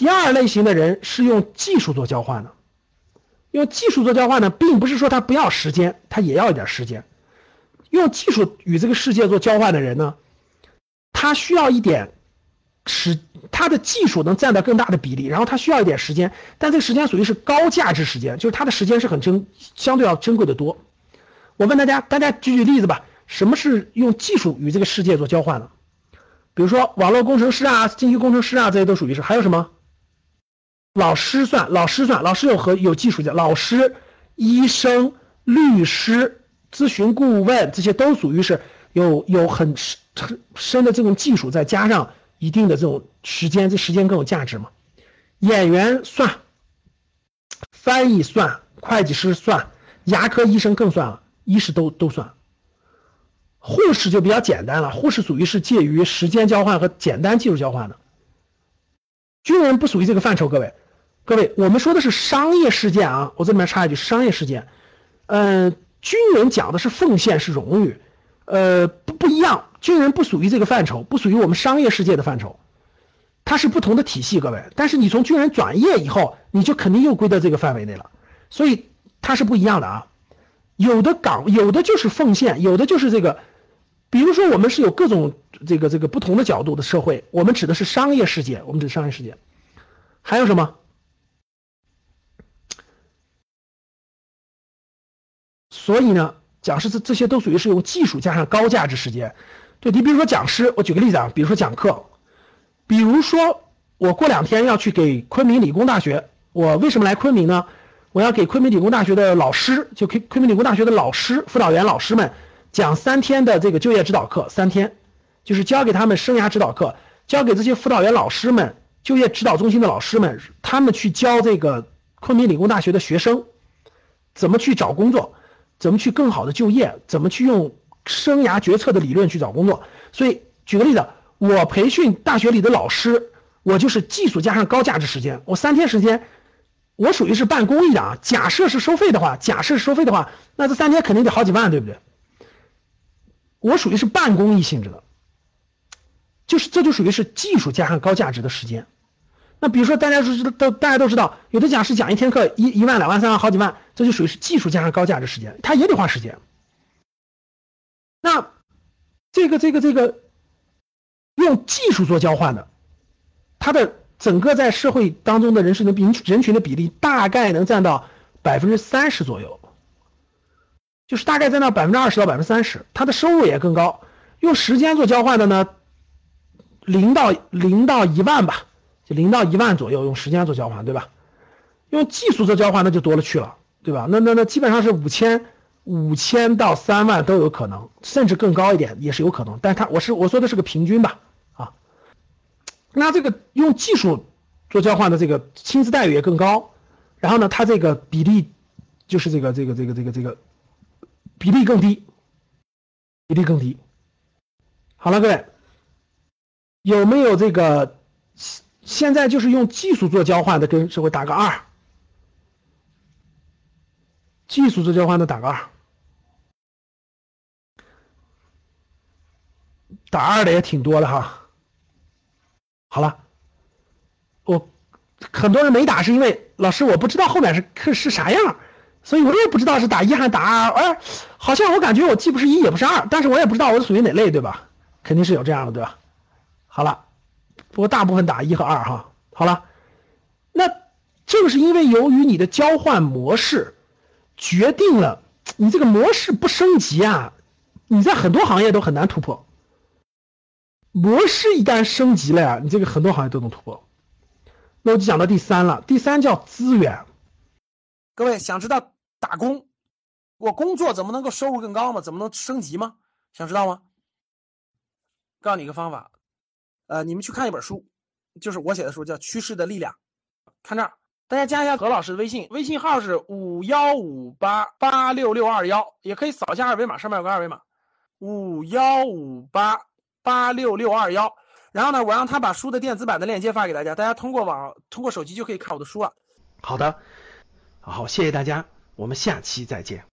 第二类型的人是用技术做交换的，用技术做交换呢，并不是说他不要时间，他也要一点时间。用技术与这个世界做交换的人呢，他需要一点时，他的技术能占到更大的比例，然后他需要一点时间，但这个时间属于是高价值时间，就是他的时间是很珍，相对要珍贵的多。我问大家，大家举举例子吧，什么是用技术与这个世界做交换的？比如说网络工程师啊、信息工程师啊，这些都属于是。还有什么？老师算，老师算，老师有和有技术的，老师、医生、律师、咨询顾问，这些都属于是有有很深深的这种技术，再加上一定的这种时间，这时间更有价值嘛。演员算，翻译算，会计师算，牙科医生更算了，医师都都算。护士就比较简单了，护士属于是介于时间交换和简单技术交换的。军人不属于这个范畴，各位，各位，我们说的是商业事件啊，我这里面插一句，商业事件，嗯，军人讲的是奉献是荣誉，呃，不不一样，军人不属于这个范畴，不属于我们商业世界的范畴，它是不同的体系，各位，但是你从军人转业以后，你就肯定又归到这个范围内了，所以它是不一样的啊，有的岗有的就是奉献，有的就是这个。比如说，我们是有各种这个这个不同的角度的社会，我们指的是商业世界，我们指商业世界，还有什么？所以呢，讲师这这些都属于是用技术加上高价值时间。对你比如说讲师，我举个例子啊，比如说讲课，比如说我过两天要去给昆明理工大学，我为什么来昆明呢？我要给昆明理工大学的老师，就昆昆明理工大学的老师、辅导员老师们。讲三天的这个就业指导课，三天，就是教给他们生涯指导课，教给这些辅导员老师们、就业指导中心的老师们，他们去教这个昆明理工大学的学生，怎么去找工作，怎么去更好的就业，怎么去用生涯决策的理论去找工作。所以举个例子，我培训大学里的老师，我就是技术加上高价值时间，我三天时间，我属于是办公益的啊。假设是收费的话，假设收费的话，那这三天肯定得好几万，对不对？我属于是半公益性质的，就是这就属于是技术加上高价值的时间。那比如说大家都知道，都大家都知道，有的讲师讲一天课一一万两万三万好几万，这就属于是技术加上高价值时间，他也得花时间。那这个这个这个用技术做交换的，他的整个在社会当中的人士的比人群的比例大概能占到百分之三十左右。就是大概在那百分之二十到百分之三十，他的收入也更高。用时间做交换的呢，零到零到一万吧，就零到一万左右用时间做交换，对吧？用技术做交换那就多了去了，对吧？那那那基本上是五千五千到三万都有可能，甚至更高一点也是有可能。但他我是我说的是个平均吧，啊，那这个用技术做交换的这个薪资待遇也更高，然后呢，他这个比例就是这个这个这个这个这个。比例更低，比例更低。好了，各位，有没有这个现在就是用技术做交换的，跟社会打个二。技术做交换的打个二，打二的也挺多的哈。好了，我很多人没打，是因为老师我不知道后面是是啥样。所以我也不知道是打一还是打二，哎，好像我感觉我既不是一也不是二，但是我也不知道我属于哪类，对吧？肯定是有这样的，对吧？好了，不过大部分打一和二哈。好了，那正是因为由于你的交换模式决定了你这个模式不升级啊，你在很多行业都很难突破。模式一旦升级了呀，你这个很多行业都能突破。那我就讲到第三了，第三叫资源。各位想知道打工，我工作怎么能够收入更高吗？怎么能升级吗？想知道吗？告诉你一个方法，呃，你们去看一本书，就是我写的书，叫《趋势的力量》。看这儿，大家加一下何老师的微信，微信号是五幺五八八六六二幺，也可以扫一下二维码，上面有个二维码，五幺五八八六六二幺。然后呢，我让他把书的电子版的链接发给大家，大家通过网通过手机就可以看我的书了。好的。好，谢谢大家，我们下期再见。